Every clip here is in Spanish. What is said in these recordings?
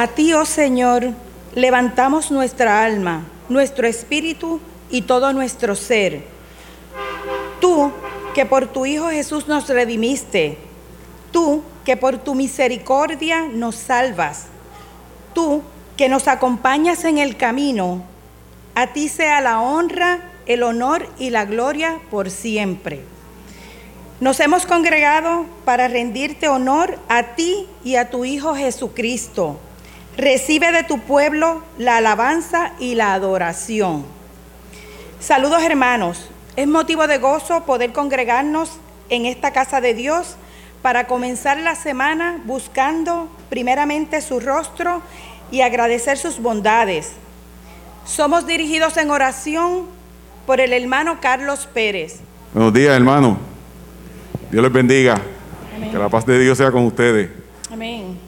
A ti, oh Señor, levantamos nuestra alma, nuestro espíritu y todo nuestro ser. Tú, que por tu Hijo Jesús nos redimiste, tú, que por tu misericordia nos salvas, tú, que nos acompañas en el camino, a ti sea la honra, el honor y la gloria por siempre. Nos hemos congregado para rendirte honor a ti y a tu Hijo Jesucristo. Recibe de tu pueblo la alabanza y la adoración. Saludos hermanos. Es motivo de gozo poder congregarnos en esta casa de Dios para comenzar la semana buscando primeramente su rostro y agradecer sus bondades. Somos dirigidos en oración por el hermano Carlos Pérez. Buenos días, hermano. Dios les bendiga. Que la paz de Dios sea con ustedes. Amén.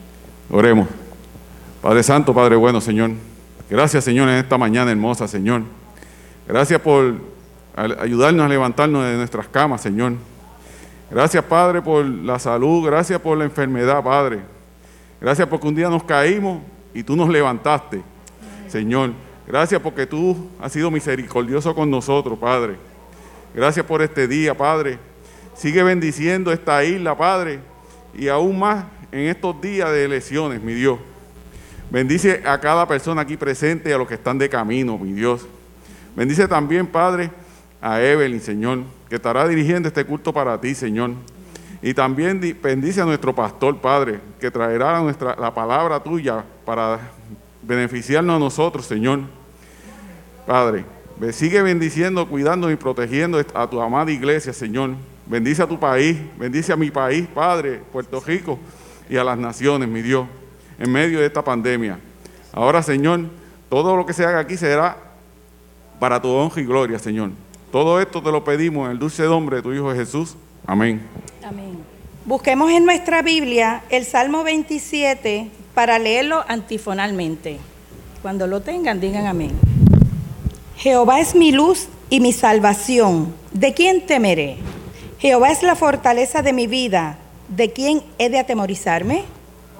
Oremos. Padre Santo, Padre bueno, Señor. Gracias, Señor, en esta mañana hermosa, Señor. Gracias por ayudarnos a levantarnos de nuestras camas, Señor. Gracias, Padre, por la salud. Gracias por la enfermedad, Padre. Gracias porque un día nos caímos y tú nos levantaste, Señor. Gracias porque tú has sido misericordioso con nosotros, Padre. Gracias por este día, Padre. Sigue bendiciendo esta isla, Padre, y aún más en estos días de elecciones, mi Dios. Bendice a cada persona aquí presente y a los que están de camino, mi Dios. Bendice también, Padre, a Evelyn, Señor, que estará dirigiendo este culto para ti, Señor. Y también bendice a nuestro pastor, Padre, que traerá la palabra tuya para beneficiarnos a nosotros, Señor. Padre, sigue bendiciendo, cuidando y protegiendo a tu amada iglesia, Señor. Bendice a tu país, bendice a mi país, Padre, Puerto Rico, y a las naciones, mi Dios, en medio de esta pandemia. Ahora, Señor, todo lo que se haga aquí será para tu honra y gloria, Señor. Todo esto te lo pedimos en el dulce nombre de tu Hijo Jesús. Amén. Amén. Busquemos en nuestra Biblia el Salmo 27 para leerlo antifonalmente. Cuando lo tengan, digan amén. Jehová es mi luz y mi salvación. ¿De quién temeré? Jehová es la fortaleza de mi vida. ¿De quién he de atemorizarme?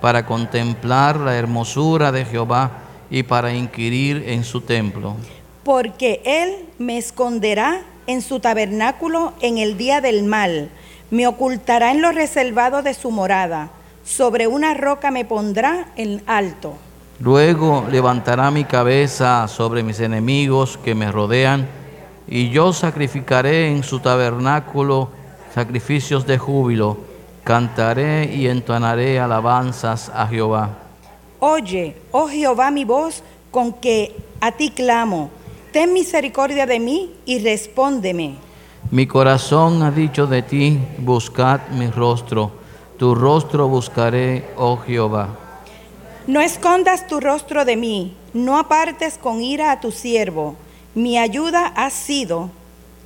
para contemplar la hermosura de Jehová y para inquirir en su templo. Porque Él me esconderá en su tabernáculo en el día del mal, me ocultará en lo reservado de su morada, sobre una roca me pondrá en alto. Luego levantará mi cabeza sobre mis enemigos que me rodean, y yo sacrificaré en su tabernáculo sacrificios de júbilo, cantaré y entonaré alabanzas a Jehová. Oye, oh Jehová, mi voz con que a ti clamo. Ten misericordia de mí y respóndeme. Mi corazón ha dicho de ti, buscad mi rostro. Tu rostro buscaré, oh Jehová. No escondas tu rostro de mí, no apartes con ira a tu siervo. Mi ayuda ha sido,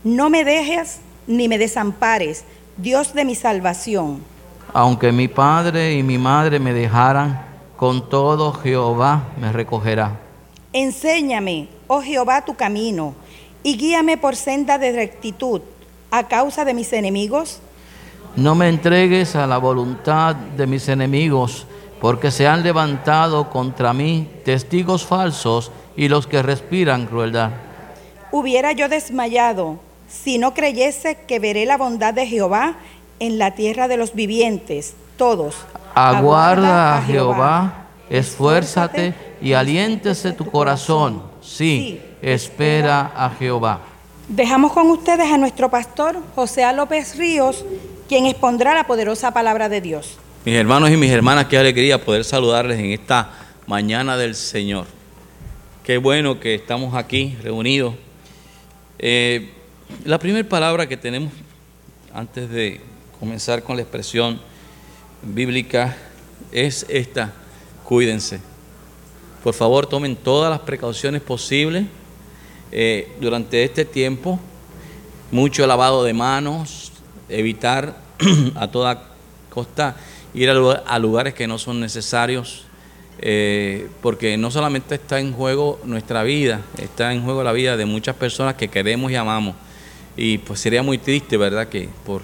no me dejes ni me desampares, Dios de mi salvación. Aunque mi padre y mi madre me dejaran, con todo Jehová me recogerá. Enséñame, oh Jehová, tu camino, y guíame por senda de rectitud a causa de mis enemigos. No me entregues a la voluntad de mis enemigos, porque se han levantado contra mí testigos falsos y los que respiran crueldad. Hubiera yo desmayado si no creyese que veré la bondad de Jehová en la tierra de los vivientes, todos. Aguarda a Jehová, esfuérzate y aliéntese tu corazón. Sí, espera a Jehová. Dejamos con ustedes a nuestro pastor José López Ríos, quien expondrá la poderosa palabra de Dios. Mis hermanos y mis hermanas, qué alegría poder saludarles en esta mañana del Señor. Qué bueno que estamos aquí reunidos. Eh, la primera palabra que tenemos antes de comenzar con la expresión bíblica es esta, cuídense. Por favor, tomen todas las precauciones posibles eh, durante este tiempo. Mucho lavado de manos, evitar a toda costa ir a lugares que no son necesarios, eh, porque no solamente está en juego nuestra vida, está en juego la vida de muchas personas que queremos y amamos. Y pues sería muy triste, ¿verdad?, que por,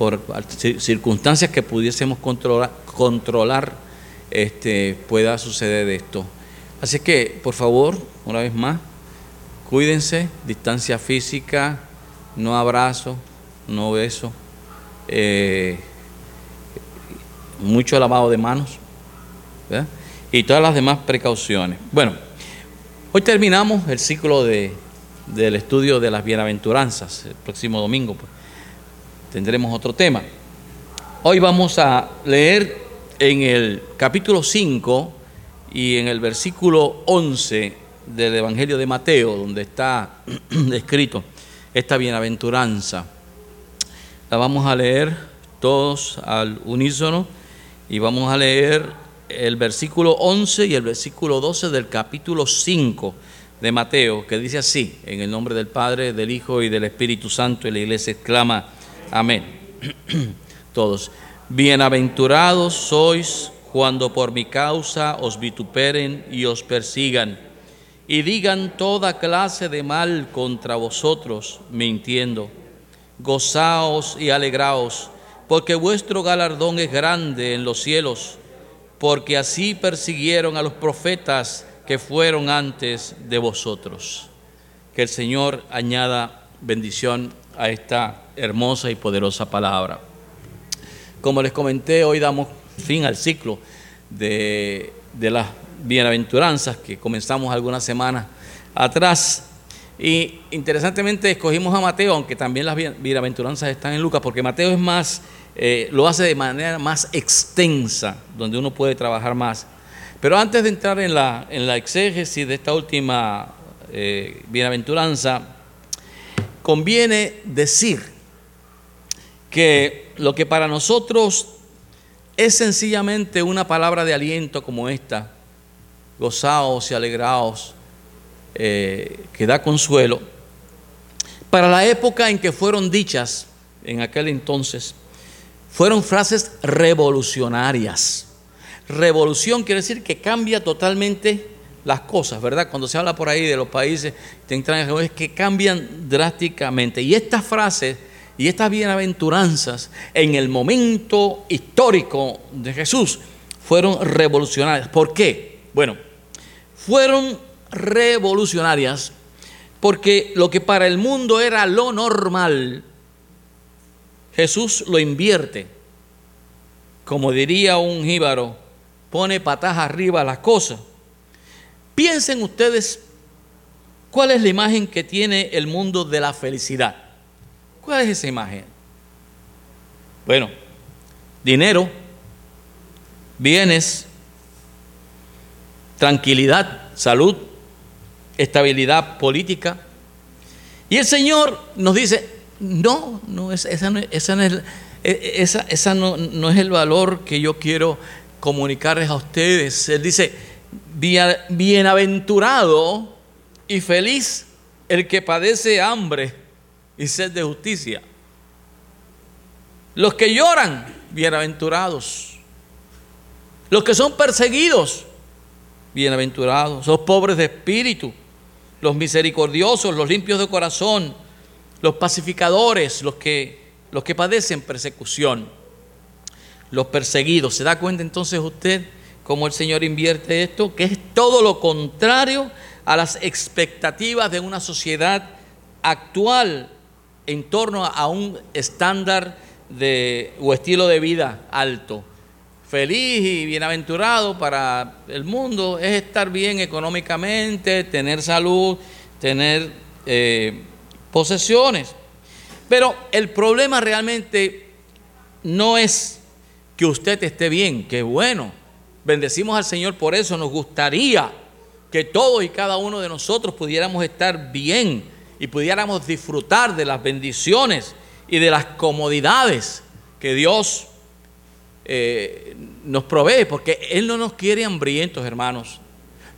por circunstancias que pudiésemos controlar, controlar este, pueda suceder esto. Así que, por favor, una vez más, cuídense, distancia física, no abrazo, no beso, eh, mucho lavado de manos y todas las demás precauciones. Bueno, hoy terminamos el ciclo de, del estudio de las bienaventuranzas. El próximo domingo pues, tendremos otro tema. Hoy vamos a leer en el capítulo 5 y en el versículo 11 del Evangelio de Mateo, donde está escrito esta bienaventuranza. La vamos a leer todos al unísono y vamos a leer el versículo 11 y el versículo 12 del capítulo 5 de Mateo, que dice así, en el nombre del Padre, del Hijo y del Espíritu Santo, y la iglesia exclama, amén. Todos. Bienaventurados sois cuando por mi causa os vituperen y os persigan y digan toda clase de mal contra vosotros, mintiendo. Gozaos y alegraos, porque vuestro galardón es grande en los cielos, porque así persiguieron a los profetas que fueron antes de vosotros. Que el Señor añada bendición a esta hermosa y poderosa palabra. Como les comenté, hoy damos fin al ciclo de, las bienaventuranzas que comenzamos algunas semanas atrás. Y interesantemente escogimos a Mateo, aunque también las bienaventuranzas están en Lucas, porque Mateo es más, eh, lo hace de manera más extensa, donde uno puede trabajar más. Pero antes de entrar en la, en la exégesis de esta última eh, bienaventuranza, conviene decir que lo que para nosotros es sencillamente una palabra de aliento como esta, gozaos y alegraos, eh, que da consuelo, para la época en que fueron dichas, en aquel entonces, fueron frases revolucionarias. Revolución quiere decir que cambia totalmente las cosas, ¿verdad? Cuando se habla por ahí de los países es que cambian drásticamente. Y estas frases y estas bienaventuranzas en el momento histórico de Jesús fueron revolucionarias. ¿Por qué? Bueno, fueron revolucionarias porque lo que para el mundo era lo normal, Jesús lo invierte. Como diría un jíbaro, pone patas arriba las cosas. Piensen ustedes cuál es la imagen que tiene el mundo de la felicidad. ¿Cuál es esa imagen? Bueno, dinero, bienes, tranquilidad, salud, estabilidad política. Y el Señor nos dice, no, no es, esa, no, esa, no es, e, esa, esa no, no es el valor que yo quiero comunicarles a ustedes. Él dice, bienaventurado y feliz el que padece hambre y sed de justicia. Los que lloran, bienaventurados. Los que son perseguidos, bienaventurados. Los pobres de espíritu, los misericordiosos, los limpios de corazón, los pacificadores, los que, los que padecen persecución, los perseguidos. ¿Se da cuenta entonces usted cómo el Señor invierte esto? Que es todo lo contrario a las expectativas de una sociedad actual en torno a un estándar de, o estilo de vida alto. Feliz y bienaventurado para el mundo es estar bien económicamente, tener salud, tener eh, posesiones. Pero el problema realmente no es que usted esté bien, que bueno. Bendecimos al Señor por eso. Nos gustaría que todos y cada uno de nosotros pudiéramos estar bien y pudiéramos disfrutar de las bendiciones y de las comodidades que Dios eh, nos provee, porque Él no nos quiere hambrientos, hermanos.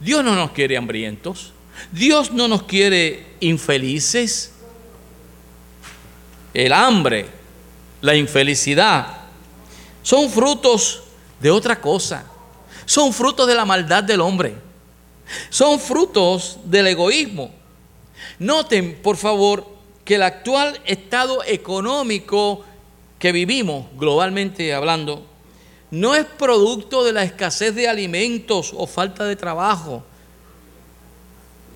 Dios no nos quiere hambrientos. Dios no nos quiere infelices. El hambre, la infelicidad, son frutos de otra cosa. Son frutos de la maldad del hombre. Son frutos del egoísmo. Noten, por favor, que el actual estado económico que vivimos, globalmente hablando, no es producto de la escasez de alimentos o falta de trabajo.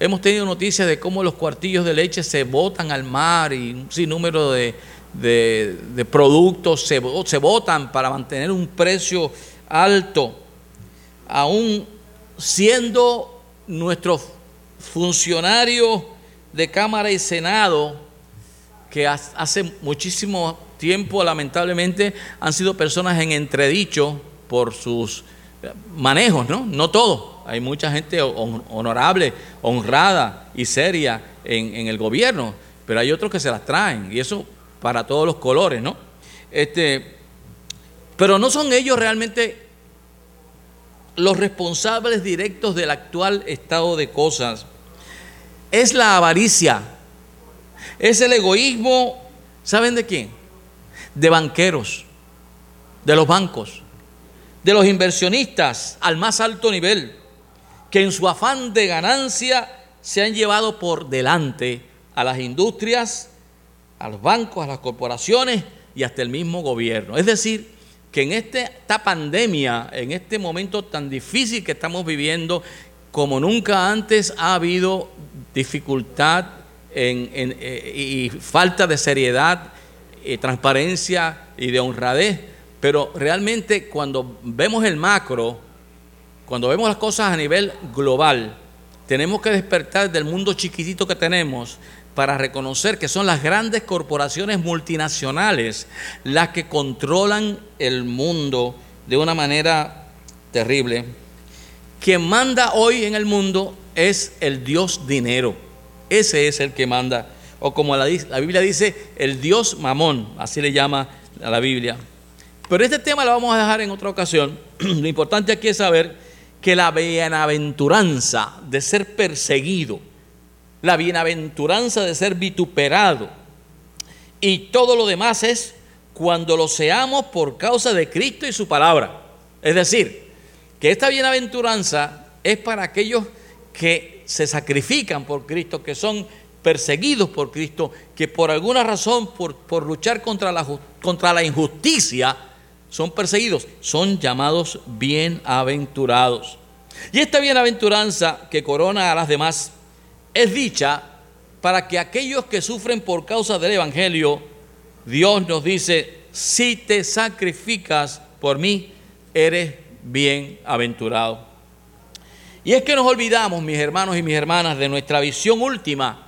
Hemos tenido noticias de cómo los cuartillos de leche se botan al mar y un sinnúmero de, de, productos se, se botan para mantener un precio alto, aún siendo nuestros funcionarios de Cámara y Senado, que hace muchísimo tiempo lamentablemente han sido personas en entredicho por sus manejos, ¿no? No todos. Hay mucha gente honorable, honrada y seria en, en, el gobierno, pero hay otros que se las traen y eso para todos los colores, ¿no? Este, pero no son ellos realmente los responsables directos del actual estado de cosas. Es la avaricia, es el egoísmo, ¿saben de quién? De banqueros, de los bancos, de los inversionistas al más alto nivel, que en su afán de ganancia se han llevado por delante a las industrias, a los bancos, a las corporaciones y hasta el mismo gobierno. Es decir, que en este, esta pandemia, en este momento tan difícil que estamos viviendo, como nunca antes ha habido dificultad eh, y falta de seriedad, transparencia y de honradez, pero realmente cuando vemos el macro, cuando vemos las cosas a nivel global, tenemos que despertar del mundo chiquitito que tenemos para reconocer que son las grandes corporaciones multinacionales las que controlan el mundo de una manera terrible. Quien manda hoy en el mundo es el Dios dinero. Ese es el que manda. O como la, Biblia dice, el Dios mamón, así le llama a la Biblia. Pero este tema lo vamos a dejar en otra ocasión. Lo importante aquí es saber que la bienaventuranza de ser perseguido, la bienaventuranza de ser vituperado. Y todo lo demás es cuando lo seamos por causa de Cristo y su palabra. Es decir, que esta bienaventuranza es para aquellos que se sacrifican por Cristo, que son perseguidos por Cristo, que por alguna razón, por, por luchar contra la, contra la injusticia, son perseguidos, son llamados bienaventurados. Y esta bienaventuranza que corona a las demás es dicha para que aquellos que sufren por causa del Evangelio, Dios nos dice, si te sacrificas por mí, eres bienaventurado. Y es que nos olvidamos, mis hermanos y mis hermanas, de nuestra visión última.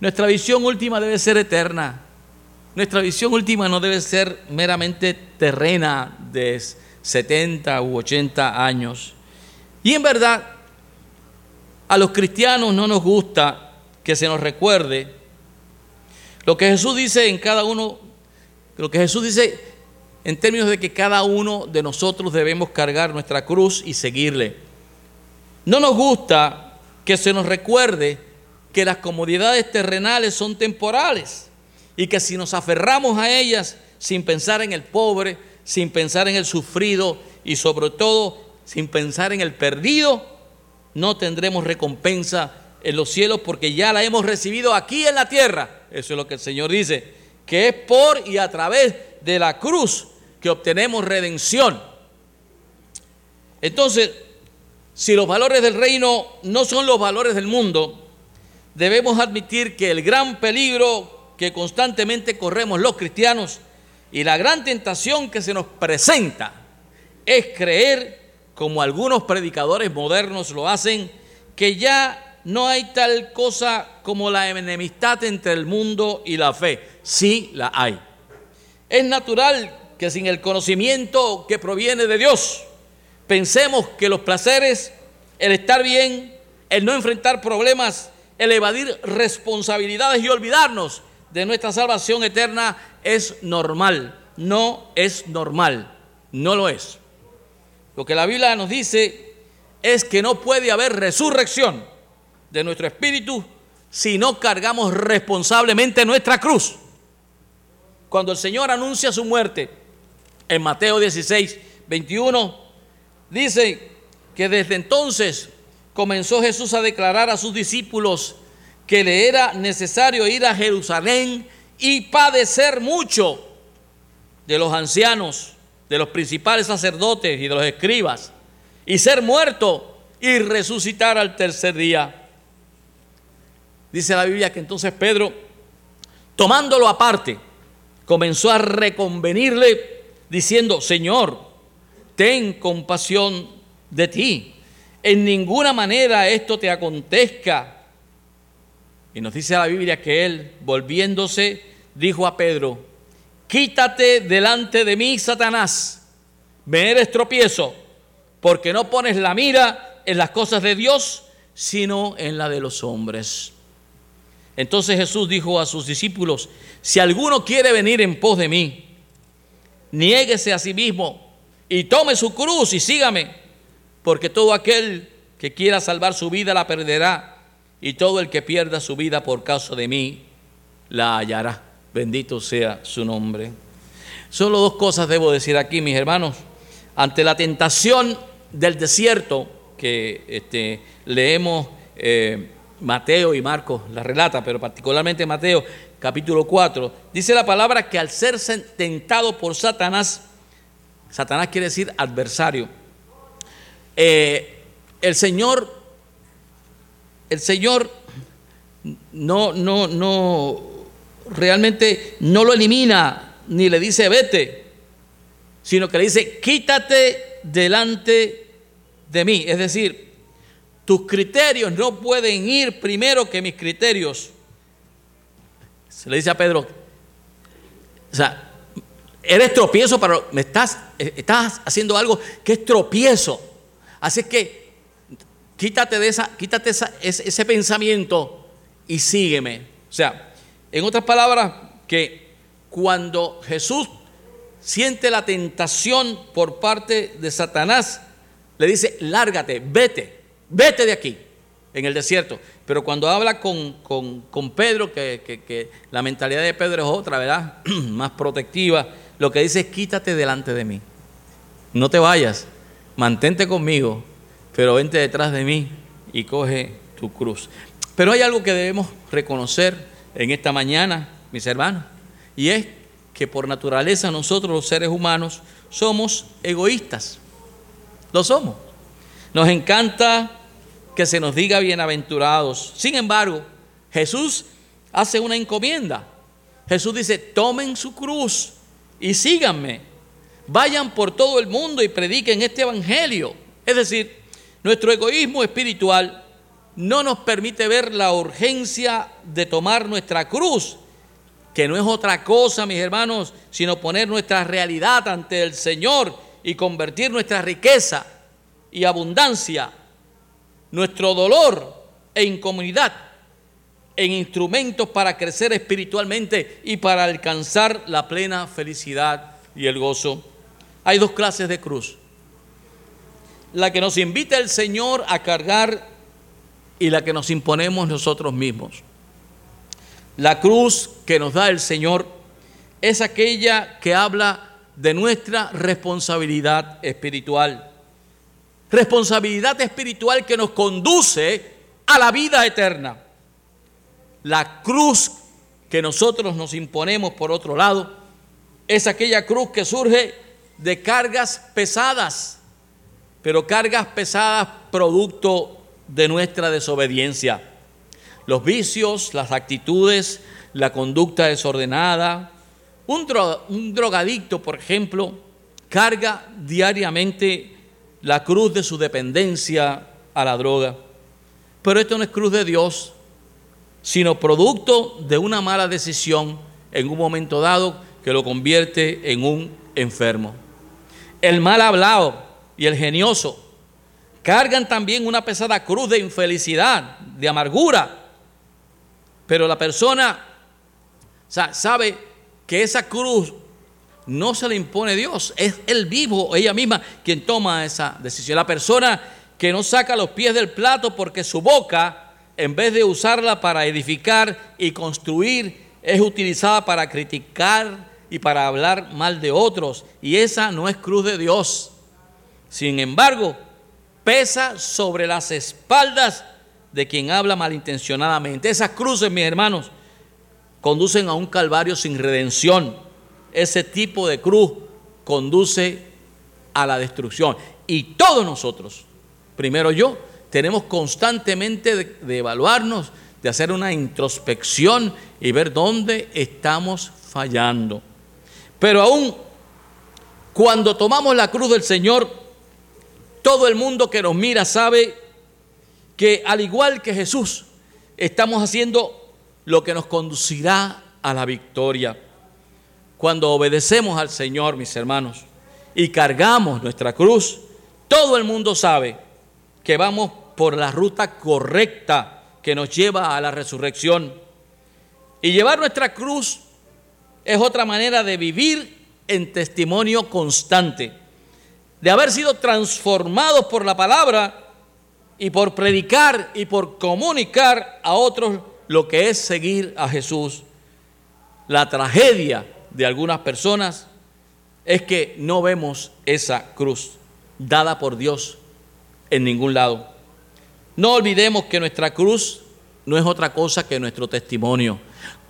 Nuestra visión última debe ser eterna. Nuestra visión última no debe ser meramente terrena de 70 u 80 años. Y en verdad, a los cristianos no nos gusta que se nos recuerde lo que Jesús dice en cada uno, lo que Jesús dice en términos de que cada uno de nosotros debemos cargar nuestra cruz y seguirle. No nos gusta que se nos recuerde que las comodidades terrenales son temporales y que si nos aferramos a ellas sin pensar en el pobre, sin pensar en el sufrido y sobre todo sin pensar en el perdido, no tendremos recompensa en los cielos porque ya la hemos recibido aquí en la tierra. Eso es lo que el Señor dice, que es por y a través de la cruz que obtenemos redención. Entonces, si los valores del reino no son los valores del mundo, debemos admitir que el gran peligro que constantemente corremos los cristianos y la gran tentación que se nos presenta es creer como algunos predicadores modernos lo hacen, que ya no hay tal cosa como la enemistad entre el mundo y la fe. Sí la hay. Es natural que sin el conocimiento que proviene de Dios, pensemos que los placeres, el estar bien, el no enfrentar problemas, el evadir responsabilidades y olvidarnos de nuestra salvación eterna es normal. No es normal. No lo es. Lo que la Biblia nos dice es que no puede haber resurrección de nuestro espíritu si no cargamos responsablemente nuestra cruz. Cuando el Señor anuncia su muerte en Mateo 16, 21, dice que desde entonces comenzó Jesús a declarar a sus discípulos que le era necesario ir a Jerusalén y padecer mucho de los ancianos, de los principales sacerdotes y de los escribas, y ser muerto y resucitar al tercer día. Dice la Biblia que entonces Pedro, tomándolo aparte, comenzó a reconvenirle diciendo, Señor, ten compasión de ti. En ninguna manera esto te acontezca. Y nos dice la Biblia que él, volviéndose, dijo a Pedro, quítate delante de mí, Satanás, me eres tropiezo, porque no pones la mira en las cosas de Dios, sino en la de los hombres. Entonces Jesús dijo a sus discípulos, si alguno quiere venir en pos de mí, niéguese a sí mismo y tome su cruz y sígame, porque todo aquel que quiera salvar su vida la perderá, y todo el que pierda su vida por causa de mí la hallará. Bendito sea su nombre. Solo dos cosas debo decir aquí, mis hermanos. Ante la tentación del desierto que este, leemos eh, Mateo y Marcos la relata, pero particularmente Mateo capítulo 4, dice la palabra que al ser tentado por Satanás, Satanás quiere decir adversario, eh, el Señor, el Señor no, no, no, realmente no lo elimina ni le dice vete, sino que le dice quítate delante de mí. Es decir, tus criterios no pueden ir primero que mis criterios. Se le dice a Pedro, o sea, eres tropiezo, pero me estás, estás haciendo algo que es tropiezo. Así que quítate de esa, quítate ese, ese pensamiento y sígueme. O sea, en otras palabras, que cuando Jesús siente la tentación por parte de Satanás, le dice, lárgate, vete vete de aquí, en el desierto. Pero cuando habla con, Pedro, que, la mentalidad de Pedro es otra, ¿verdad? Más protectiva, lo que dice es quítate delante de mí. No te vayas, mantente conmigo, pero vente detrás de mí y coge tu cruz. Pero hay algo que debemos reconocer en esta mañana, mis hermanos, y es que por naturaleza nosotros los seres humanos somos egoístas. Lo somos. Nos encanta que se nos diga bienaventurados. Sin embargo, Jesús hace una encomienda. Jesús dice, tomen su cruz y síganme. Vayan por todo el mundo y prediquen este evangelio. Es decir, nuestro egoísmo espiritual no nos permite ver la urgencia de tomar nuestra cruz, que no es otra cosa, mis hermanos, sino poner nuestra realidad ante el Señor y convertir nuestra riqueza y abundancia nuestro dolor e incomunidad en instrumentos para crecer espiritualmente y para alcanzar la plena felicidad y el gozo. Hay dos clases de cruz. La que nos invita el Señor a cargar y la que nos imponemos nosotros mismos. La cruz que nos da el Señor es aquella que habla de nuestra responsabilidad espiritual responsabilidad espiritual que nos conduce a la vida eterna. La cruz que nosotros nos imponemos, por otro lado, es aquella cruz que surge de cargas pesadas, pero cargas pesadas producto de nuestra desobediencia. Los vicios, las actitudes, la conducta desordenada. Un, un drogadicto, por ejemplo, carga diariamente la cruz de su dependencia a la droga. Pero esto no es cruz de Dios, sino producto de una mala decisión en un momento dado que lo convierte en un enfermo. El mal hablado y el genioso cargan también una pesada cruz de infelicidad, de amargura. Pero la persona sabe que esa cruz no se le impone Dios, es el vivo ella misma quien toma esa decisión. La persona que no saca los pies del plato porque su boca, en vez de usarla para edificar y construir, es utilizada para criticar y para hablar mal de otros. Y esa no es cruz de Dios. Sin embargo, pesa sobre las espaldas de quien habla malintencionadamente. Esas cruces, mis hermanos, conducen a un calvario sin redención. Ese tipo de cruz conduce a la destrucción. Y todos nosotros, primero yo, tenemos constantemente de, evaluarnos, de hacer una introspección y ver dónde estamos fallando. Pero aún cuando tomamos la cruz del Señor, todo el mundo que nos mira sabe que al igual que Jesús, estamos haciendo lo que nos conducirá a la victoria. Cuando obedecemos al Señor, mis hermanos, y cargamos nuestra cruz, todo el mundo sabe que vamos por la ruta correcta que nos lleva a la resurrección. Y llevar nuestra cruz es otra manera de vivir en testimonio constante, de haber sido transformados por la palabra y por predicar y por comunicar a otros lo que es seguir a Jesús. La tragedia de algunas personas es que no vemos esa cruz dada por Dios en ningún lado. No olvidemos que nuestra cruz no es otra cosa que nuestro testimonio.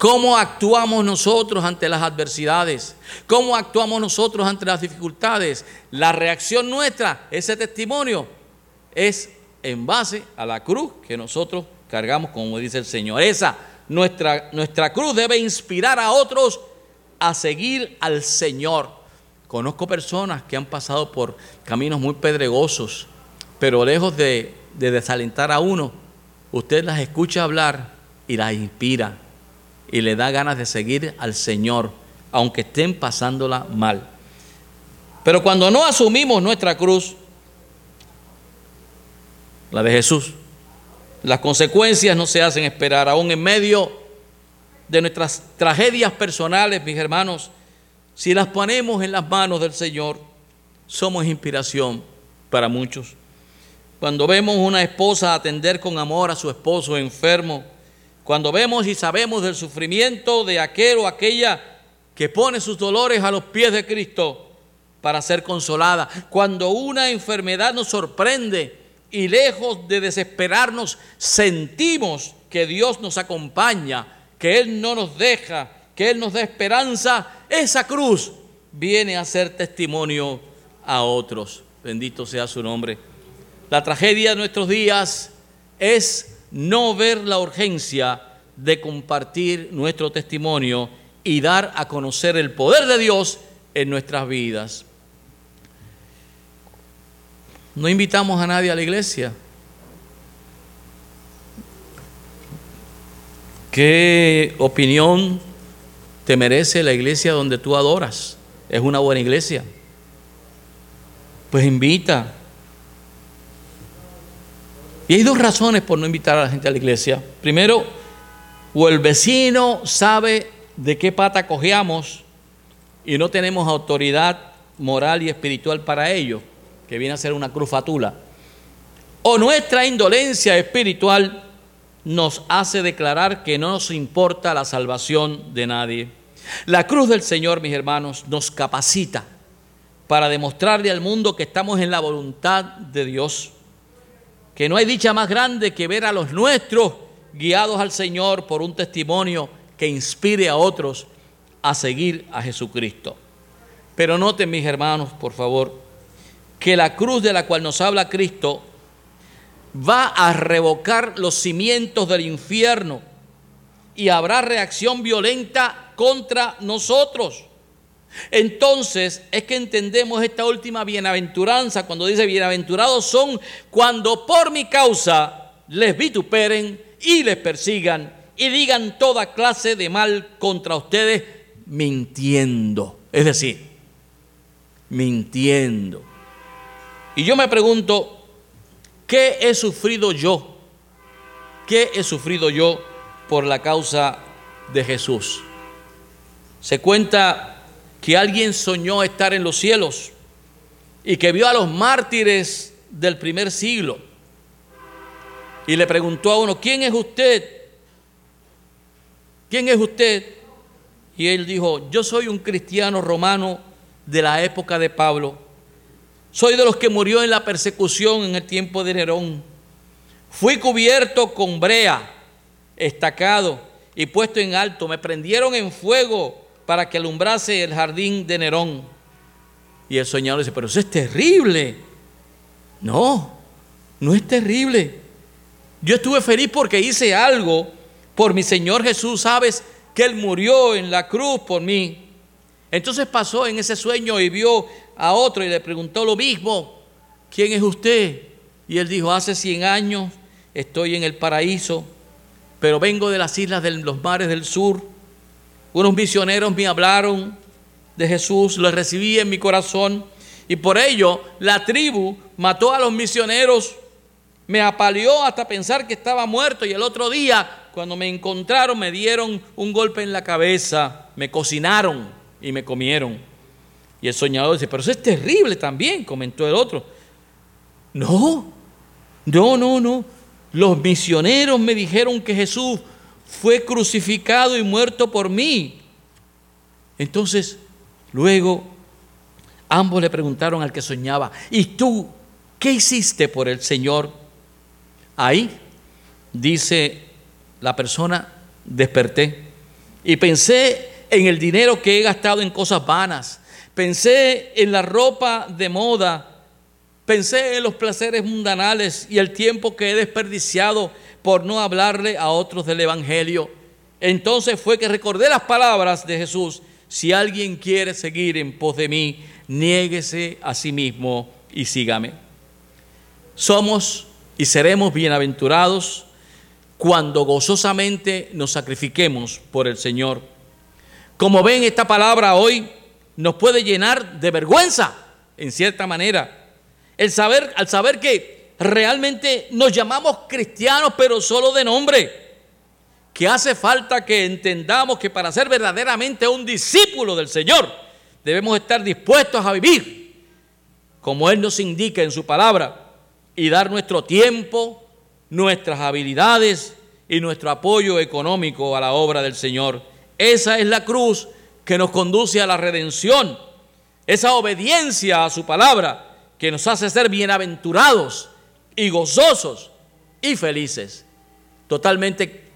¿Cómo actuamos nosotros ante las adversidades? ¿Cómo actuamos nosotros ante las dificultades? La reacción nuestra, ese testimonio, es en base a la cruz que nosotros cargamos, como dice el Señor. Esa, nuestra, nuestra cruz debe inspirar a otros a seguir al Señor. Conozco personas que han pasado por caminos muy pedregosos, pero lejos de, de desalentar a uno, usted las escucha hablar y las inspira y le da ganas de seguir al Señor, aunque estén pasándola mal. Pero cuando no asumimos nuestra cruz, la de Jesús. Las consecuencias no se hacen esperar, aún en medio de nuestras tragedias personales, mis hermanos, si las ponemos en las manos del Señor, somos inspiración para muchos. Cuando vemos una esposa atender con amor a su esposo enfermo, cuando vemos y sabemos del sufrimiento de aquel o aquella que pone sus dolores a los pies de Cristo para ser consolada, cuando una enfermedad nos sorprende y lejos de desesperarnos, sentimos que Dios nos acompaña, que Él no nos deja, que Él nos da esperanza, esa cruz viene a ser testimonio a otros. Bendito sea su nombre. La tragedia de nuestros días es no ver la urgencia de compartir nuestro testimonio y dar a conocer el poder de Dios en nuestras vidas. No invitamos a nadie a la iglesia. ¿Qué opinión te merece la iglesia donde tú adoras? ¿Es una buena iglesia? Pues invita. Y hay dos razones por no invitar a la gente a la iglesia. Primero, o el vecino sabe de qué pata cojeamos y no tenemos autoridad moral y espiritual para ello que viene a ser una crufatula, o nuestra indolencia espiritual nos hace declarar que no nos importa la salvación de nadie. La cruz del Señor, mis hermanos, nos capacita para demostrarle al mundo que estamos en la voluntad de Dios, que no hay dicha más grande que ver a los nuestros guiados al Señor por un testimonio que inspire a otros a seguir a Jesucristo. Pero noten, mis hermanos, por favor, que la cruz de la cual nos habla Cristo va a revocar los cimientos del infierno y habrá reacción violenta contra nosotros. Entonces es que entendemos esta última bienaventuranza cuando dice bienaventurados son cuando por mi causa les vituperen y les persigan y digan toda clase de mal contra ustedes mintiendo. Es decir, mintiendo. Y yo me pregunto, ¿qué he sufrido yo? ¿Qué he sufrido yo por la causa de Jesús? Se cuenta que alguien soñó estar en los cielos y que vio a los mártires del primer siglo y le preguntó a uno, ¿quién es usted? ¿Quién es usted? Y él dijo, yo soy un cristiano romano de la época de Pablo. Soy de los que murió en la persecución en el tiempo de Nerón. Fui cubierto con brea, estacado y puesto en alto. Me prendieron en fuego para que alumbrase el jardín de Nerón. Y el soñador dice, pero eso es terrible. No, no es terrible. Yo estuve feliz porque hice algo por mi Señor Jesús. Sabes que Él murió en la cruz por mí. Entonces pasó en ese sueño y vio a otro y le preguntó lo mismo. ¿Quién es usted? Y él dijo, hace 100 años estoy en el paraíso, pero vengo de las islas de los mares del sur. Unos misioneros me hablaron de Jesús, lo recibí en mi corazón y por ello la tribu mató a los misioneros, me apaleó hasta pensar que estaba muerto y el otro día cuando me encontraron me dieron un golpe en la cabeza, me cocinaron y me comieron. Y el soñador dice, pero eso es terrible también, comentó el otro. No, no, no, no. Los misioneros me dijeron que Jesús fue crucificado y muerto por mí. Entonces, luego, ambos le preguntaron al que soñaba, ¿y tú qué hiciste por el Señor? Ahí, dice la persona, desperté y pensé en el dinero que he gastado en cosas vanas, pensé en la ropa de moda, Pensé en los placeres mundanales y el tiempo que he desperdiciado por no hablarle a otros del Evangelio. Entonces fue que recordé las palabras de Jesús. Si alguien quiere seguir en pos de mí, niéguese a sí mismo y sígame. Somos y seremos bienaventurados cuando gozosamente nos sacrifiquemos por el Señor. Como ven, esta palabra hoy nos puede llenar de vergüenza, en cierta manera el saber, al saber que realmente nos llamamos cristianos, pero solo de nombre. Que hace falta que entendamos que para ser verdaderamente un discípulo del Señor, debemos estar dispuestos a vivir como Él nos indica en su palabra y dar nuestro tiempo, nuestras habilidades y nuestro apoyo económico a la obra del Señor. Esa es la cruz que nos conduce a la redención, esa obediencia a su palabra que nos hace ser bienaventurados y gozosos y felices. Totalmente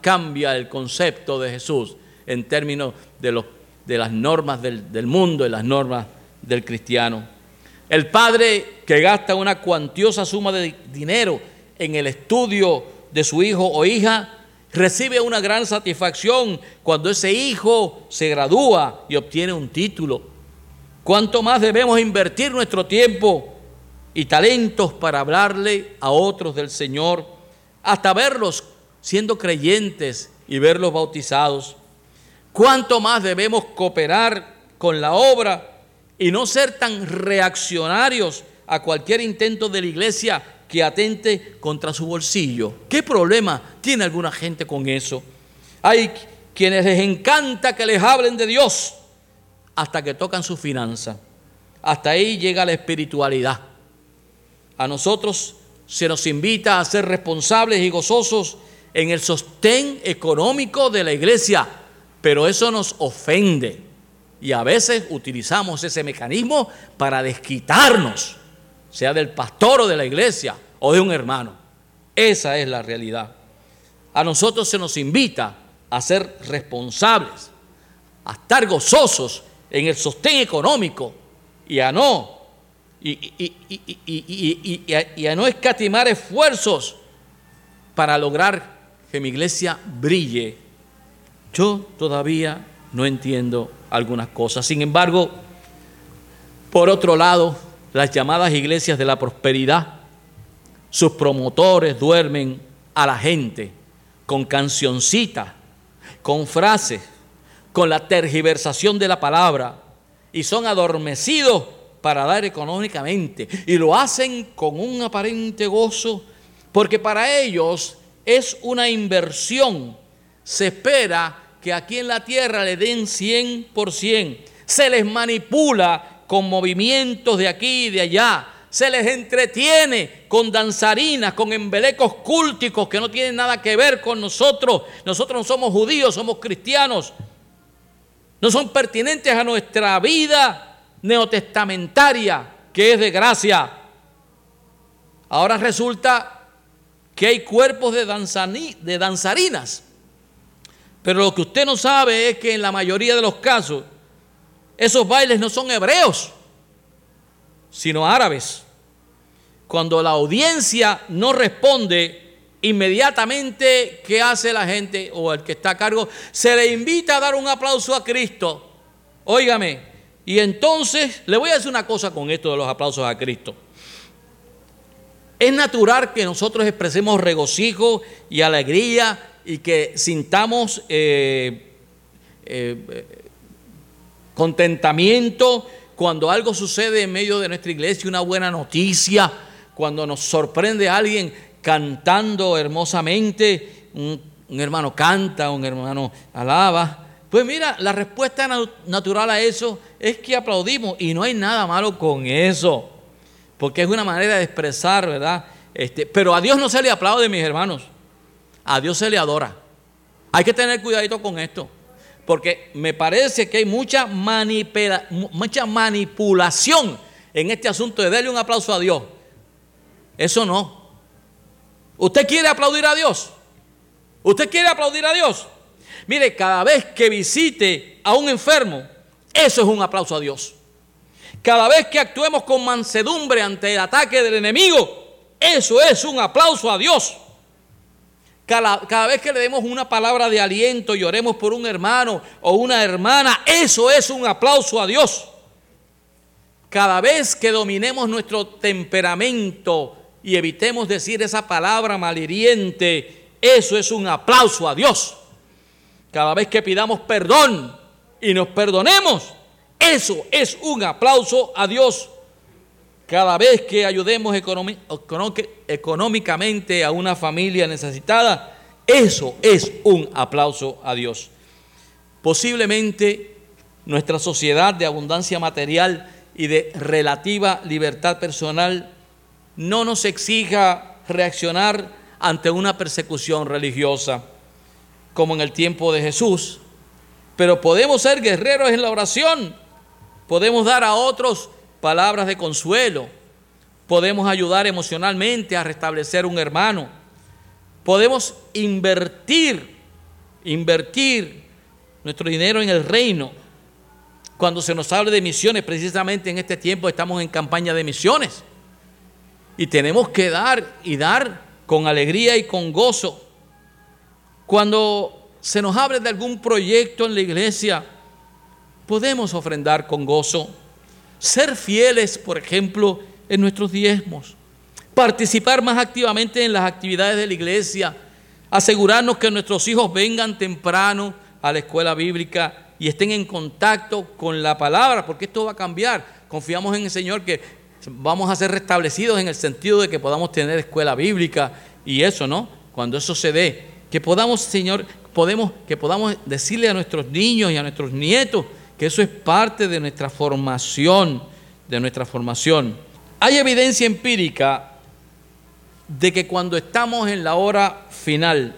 cambia el concepto de Jesús en términos de, las normas del, del mundo y las normas del cristiano. El padre que gasta una cuantiosa suma de dinero en el estudio de su hijo o hija, recibe una gran satisfacción cuando ese hijo se gradúa y obtiene un título ¿Cuánto más debemos invertir nuestro tiempo y talentos para hablarle a otros del Señor, hasta verlos siendo creyentes y verlos bautizados? ¿Cuánto más debemos cooperar con la obra y no ser tan reaccionarios a cualquier intento de la iglesia que atente contra su bolsillo? ¿Qué problema tiene alguna gente con eso? Hay quienes les encanta que les hablen de Dios hasta que tocan su finanza. Hasta ahí llega la espiritualidad. A nosotros se nos invita a ser responsables y gozosos en el sostén económico de la iglesia, pero eso nos ofende. Y a veces utilizamos ese mecanismo para desquitarnos, sea del pastor o de la iglesia o de un hermano. Esa es la realidad. A nosotros se nos invita a ser responsables, a estar gozosos en el sostén económico y a no y, a, no escatimar esfuerzos para lograr que mi iglesia brille. Yo todavía no entiendo algunas cosas. Sin embargo, por otro lado, las llamadas iglesias de la prosperidad, sus promotores duermen a la gente con cancioncitas, con frases con la tergiversación de la palabra y son adormecidos para dar económicamente y lo hacen con un aparente gozo porque para ellos es una inversión. Se espera que aquí en la tierra le den 100%, se les manipula con movimientos de aquí y de allá, se les entretiene con danzarinas, con embelecos cúlticos que no tienen nada que ver con nosotros. Nosotros no somos judíos, somos cristianos. No son pertinentes a nuestra vida neotestamentaria, que es de gracia. Ahora resulta que hay cuerpos de, danzarinas. Pero lo que usted no sabe es que en la mayoría de los casos, esos bailes no son hebreos, sino árabes. Cuando la audiencia no responde inmediatamente, ¿qué hace la gente o el que está a cargo? Se le invita a dar un aplauso a Cristo. Óigame, y entonces le voy a decir una cosa con esto de los aplausos a Cristo. Es natural que nosotros expresemos regocijo y alegría y que sintamos eh, eh, contentamiento cuando algo sucede en medio de nuestra iglesia, una buena noticia, cuando nos sorprende alguien cantando hermosamente, un, hermano canta, un hermano alaba. Pues mira, la respuesta natural a eso es que aplaudimos y no hay nada malo con eso, porque es una manera de expresar, ¿verdad? Este, pero a Dios no se le aplaude, mis hermanos, a Dios se le adora. Hay que tener cuidadito con esto porque me parece que hay mucha, mucha manipulación en este asunto de darle un aplauso a Dios. Eso no. ¿Usted quiere aplaudir a Dios? ¿Usted quiere aplaudir a Dios? Mire, cada vez que visite a un enfermo, eso es un aplauso a Dios. Cada vez que actuemos con mansedumbre ante el ataque del enemigo, eso es un aplauso a Dios. Cada, vez que le demos una palabra de aliento y oremos por un hermano o una hermana, eso es un aplauso a Dios. Cada vez que dominemos nuestro temperamento y evitemos decir esa palabra malhiriente, eso es un aplauso a Dios. Cada vez que pidamos perdón y nos perdonemos, eso es un aplauso a Dios. Cada vez que ayudemos económicamente a una familia necesitada, eso es un aplauso a Dios. Posiblemente nuestra sociedad de abundancia material y de relativa libertad personal no nos exija reaccionar ante una persecución religiosa como en el tiempo de Jesús, pero podemos ser guerreros en la oración, podemos dar a otros palabras de consuelo, podemos ayudar emocionalmente a restablecer un hermano, podemos invertir, invertir nuestro dinero en el reino. Cuando se nos hable de misiones, precisamente en este tiempo estamos en campaña de misiones. Y tenemos que dar y dar con alegría y con gozo. Cuando se nos hable de algún proyecto en la iglesia, podemos ofrendar con gozo. Ser fieles, por ejemplo, en nuestros diezmos. Participar más activamente en las actividades de la iglesia. Asegurarnos que nuestros hijos vengan temprano a la escuela bíblica y estén en contacto con la palabra, porque esto va a cambiar. Confiamos en el Señor que vamos a ser restablecidos en el sentido de que podamos tener escuela bíblica y eso, ¿no? Cuando eso se dé, que podamos, Señor, podemos, que podamos decirle a nuestros niños y a nuestros nietos que eso es parte de nuestra formación, de nuestra formación. Hay evidencia empírica de que cuando estamos en la hora final,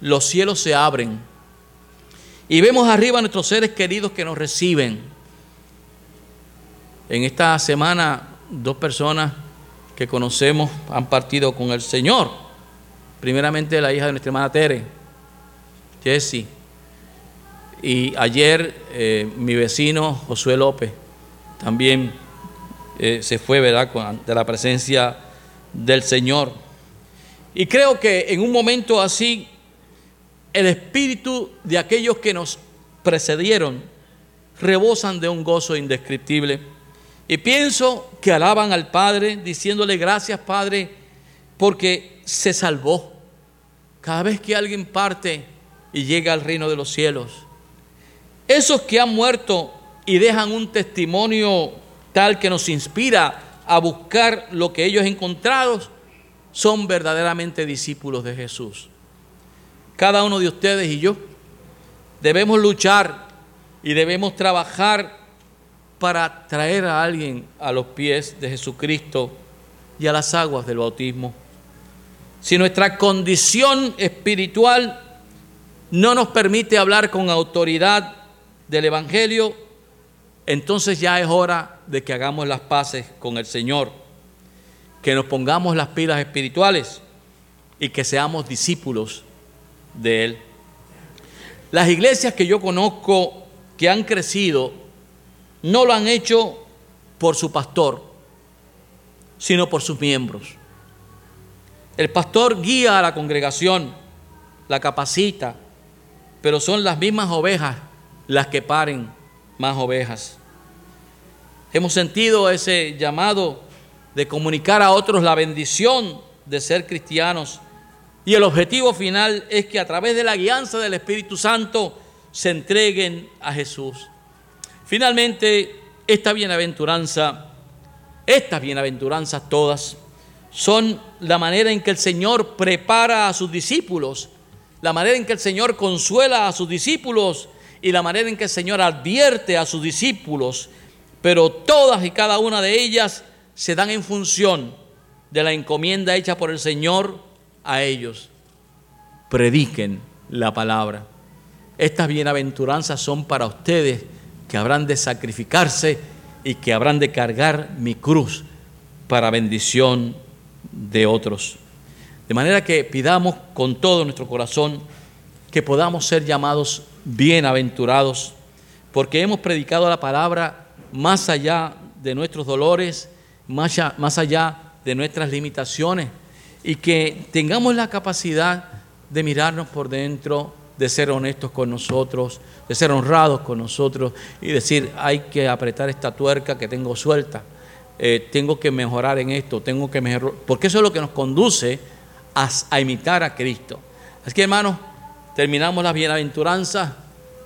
los cielos se abren y vemos arriba a nuestros seres queridos que nos reciben. En esta semana, dos personas que conocemos han partido con el Señor. Primeramente la hija de nuestra hermana Tere, Jessie y ayer eh, mi vecino Josué López también eh, se fue, ¿verdad?, de la presencia del Señor. Y creo que en un momento así, el espíritu de aquellos que nos precedieron rebosan de un gozo indescriptible. Y pienso que alaban al Padre diciéndole gracias Padre porque se salvó. Cada vez que alguien parte y llega al reino de los cielos, esos que han muerto y dejan un testimonio tal que nos inspira a buscar lo que ellos encontraron, son verdaderamente discípulos de Jesús. Cada uno de ustedes y yo debemos luchar y debemos trabajar para traer a alguien a los pies de Jesucristo y a las aguas del bautismo. Si nuestra condición espiritual no nos permite hablar con autoridad del Evangelio, entonces ya es hora de que hagamos las paces con el Señor, que nos pongamos las pilas espirituales y que seamos discípulos de Él. Las iglesias que yo conozco que han crecido no lo han hecho por su pastor, sino por sus miembros. El pastor guía a la congregación, la capacita, pero son las mismas ovejas las que paren más ovejas. Hemos sentido ese llamado de comunicar a otros la bendición de ser cristianos y el objetivo final es que a través de la guianza del Espíritu Santo se entreguen a Jesús. Finalmente, esta bienaventuranza, estas bienaventuranzas todas, son la manera en que el Señor prepara a sus discípulos, la manera en que el Señor consuela a sus discípulos y la manera en que el Señor advierte a sus discípulos, pero todas y cada una de ellas se dan en función de la encomienda hecha por el Señor a ellos. Prediquen la palabra. Estas bienaventuranzas son para ustedes que habrán de sacrificarse y que habrán de cargar mi cruz para bendición de otros. De manera que pidamos con todo nuestro corazón que podamos ser llamados bienaventurados, porque hemos predicado la palabra más allá de nuestros dolores, más allá, de nuestras limitaciones, y que tengamos la capacidad de mirarnos por dentro, de ser honestos con nosotros, de ser honrados con nosotros y decir, hay que apretar esta tuerca que tengo suelta, eh, tengo que mejorar en esto, tengo que mejorar, porque eso es lo que nos conduce a, imitar a Cristo. Así que hermanos, terminamos las bienaventuranzas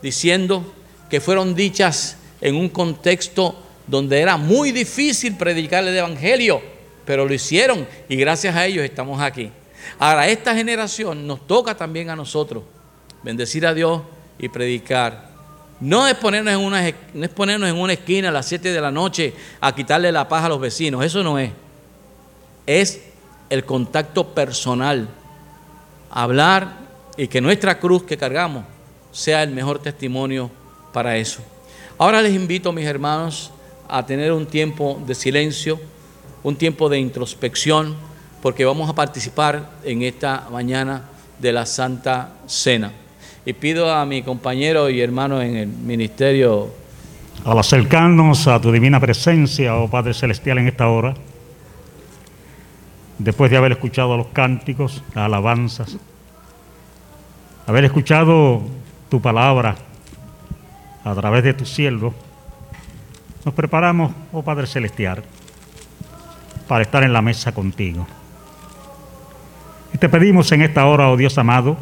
diciendo que fueron dichas en un contexto donde era muy difícil predicar el Evangelio, pero lo hicieron y gracias a ellos estamos aquí. Ahora, esta generación nos toca también a nosotros bendecir a Dios y predicar. No es, ponernos en una, no en una esquina a las 7 de la noche a quitarle la paz a los vecinos, eso no es. Es el contacto personal, hablar y que nuestra cruz que cargamos sea el mejor testimonio para eso. Ahora les invito, mis hermanos, a tener un tiempo de silencio, un tiempo de introspección, porque vamos a participar en esta mañana de la Santa Cena. Y pido a mi compañero y hermano en el ministerio. Al acercarnos a tu divina presencia, oh Padre Celestial, en esta hora, después de haber escuchado los cánticos, las alabanzas, haber escuchado tu palabra a través de tu siervo, nos preparamos, oh Padre Celestial, para estar en la mesa contigo. Y te pedimos en esta hora, oh Dios amado,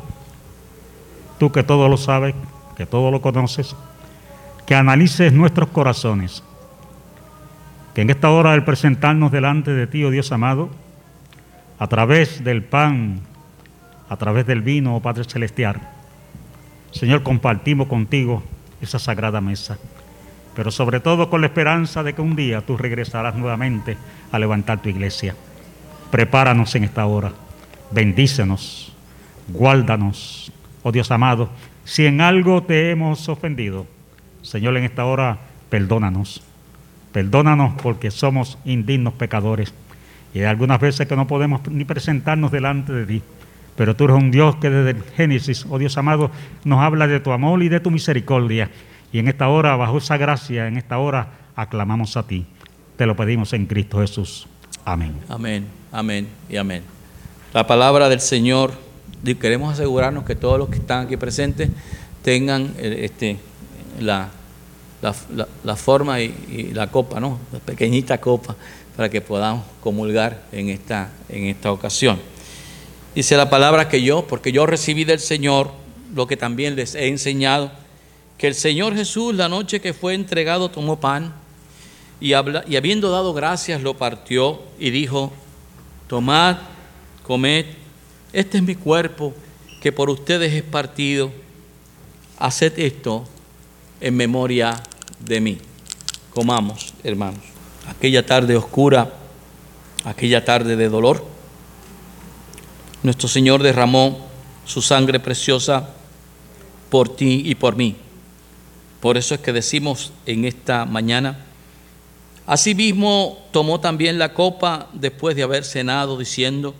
tú que todo lo sabes, que todo lo conoces, que analices nuestros corazones, que en esta hora al presentarnos delante de ti, oh Dios amado, a través del pan, a través del vino, oh Padre Celestial, Señor, compartimos contigo esa sagrada mesa, pero sobre todo con la esperanza de que un día tú regresarás nuevamente a levantar tu iglesia. Prepáranos en esta hora, bendícenos, guárdanos, oh Dios amado, si en algo te hemos ofendido, Señor, en esta hora, perdónanos. Perdónanos porque somos indignos pecadores. Y hay algunas veces que no podemos ni presentarnos delante de ti. Pero tú eres un Dios que desde el Génesis, oh Dios amado, nos habla de tu amor y de tu misericordia. Y en esta hora, bajo esa gracia, en esta hora, aclamamos a ti. Te lo pedimos en Cristo Jesús. Amén. Amén, amén y amén. La palabra del Señor queremos asegurarnos que todos los que están aquí presentes tengan eh, este, la, la, forma y, la copa, ¿no? La pequeñita copa para que podamos comulgar en esta, en esta ocasión. Dice la palabra que yo, porque yo recibí del Señor lo que también les he enseñado, que el Señor Jesús la noche que fue entregado tomó pan y, y habiendo dado gracias lo partió y dijo, tomad, comed, este es mi cuerpo que por ustedes es partido. Haced esto en memoria de mí. Comamos, hermanos. Aquella tarde oscura, aquella tarde de dolor, nuestro Señor derramó su sangre preciosa por ti y por mí. Por eso es que decimos en esta mañana, asimismo tomó también la copa después de haber cenado, diciendo,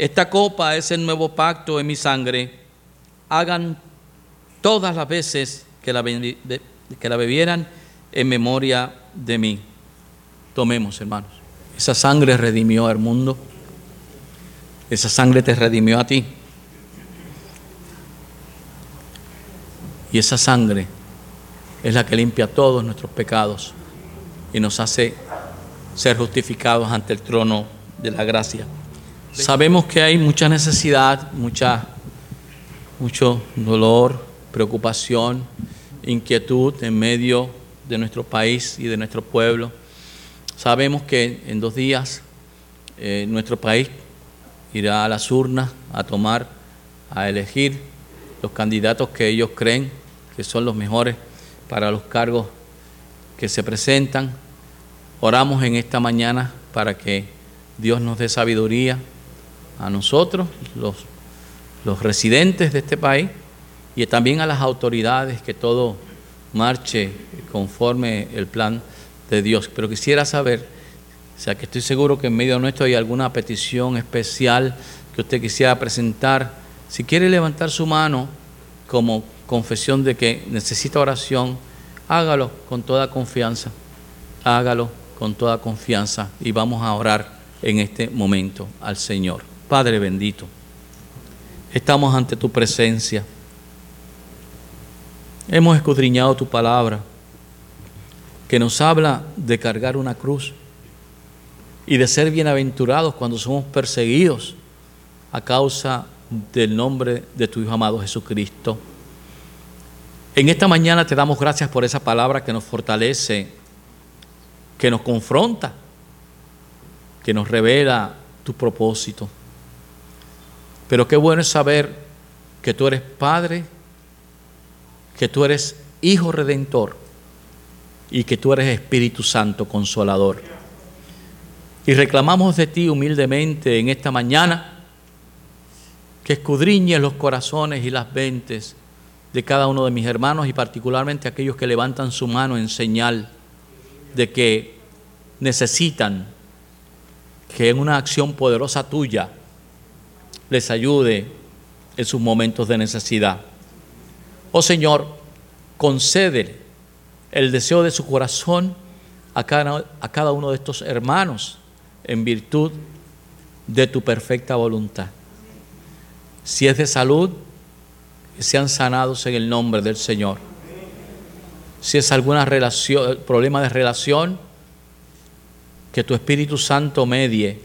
esta copa es el nuevo pacto en mi sangre, hagan todas las veces que la, que la bebieran en memoria de mí. Tomemos, hermanos. Esa sangre redimió al mundo. Esa sangre te redimió a ti. Y esa sangre es la que limpia todos nuestros pecados y nos hace ser justificados ante el trono de la gracia. Sabemos que hay mucha necesidad, mucha, mucho dolor, preocupación, inquietud en medio de nuestro país y de nuestro pueblo. Sabemos que en dos días eh, nuestro país irá a las urnas a tomar, a elegir los candidatos que ellos creen que son los mejores para los cargos que se presentan. Oramos en esta mañana para que Dios nos dé sabiduría a nosotros, los, residentes de este país, y también a las autoridades, que todo marche conforme el plan de Dios. Pero quisiera saber, o sea que estoy seguro que en medio nuestro hay alguna petición especial que usted quisiera presentar. Si quiere levantar su mano como confesión de que necesita oración, hágalo con toda confianza. Hágalo con toda confianza y vamos a orar en este momento al Señor. Padre bendito, estamos ante tu presencia. Hemos escudriñado tu palabra que nos habla de cargar una cruz y de ser bienaventurados cuando somos perseguidos a causa del nombre de tu Hijo amado Jesucristo. En esta mañana te damos gracias por esa palabra que nos fortalece, que nos confronta, que nos revela tu propósito. Pero qué bueno es saber que tú eres Padre, que tú eres Hijo Redentor y que tú eres Espíritu Santo Consolador. Y reclamamos de ti humildemente en esta mañana que escudriñes los corazones y las mentes de cada uno de mis hermanos y particularmente aquellos que levantan su mano en señal de que necesitan que en una acción poderosa tuya les ayude en sus momentos de necesidad. Oh Señor, concede el deseo de su corazón a cada, a cada uno de estos hermanos en virtud de tu perfecta voluntad. Si es de salud, sean sanados en el nombre del Señor. Si es alguna relación, problema de relación, que tu Espíritu Santo medie,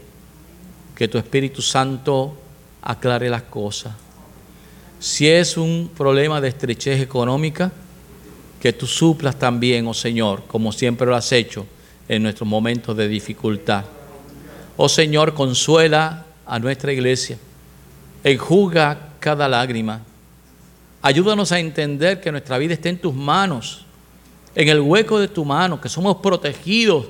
que tu Espíritu Santo aclare las cosas. Si es un problema de estrechez económica, que tú suplas también, oh Señor, como siempre lo has hecho en nuestros momentos de dificultad. Oh Señor, consuela a nuestra iglesia, enjuga cada lágrima Ayúdanos a entender que nuestra vida está en tus manos, en el hueco de tu mano, que somos protegidos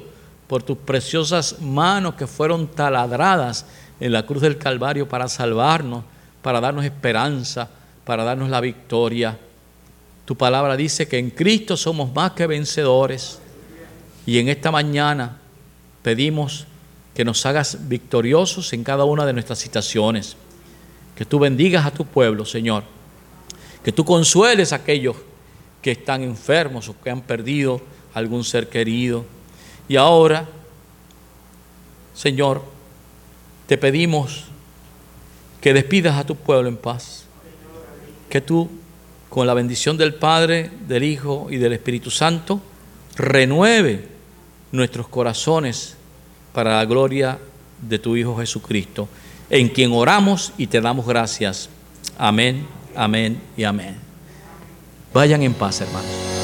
por tus preciosas manos que fueron taladradas en la cruz del Calvario para salvarnos, para darnos esperanza, para darnos la victoria. Tu palabra dice que en Cristo somos más que vencedores. Y en esta mañana pedimos que nos hagas victoriosos en cada una de nuestras situaciones. Que tú bendigas a tu pueblo, Señor que tú consueles a aquellos que están enfermos o que han perdido algún ser querido. Y ahora, Señor, te pedimos que despidas a tu pueblo en paz. Que tú, con la bendición del Padre, del Hijo y del Espíritu Santo, renueve nuestros corazones para la gloria de tu Hijo Jesucristo, en quien oramos y te damos gracias. Amén amén y amén. Vayan en paz, hermanos.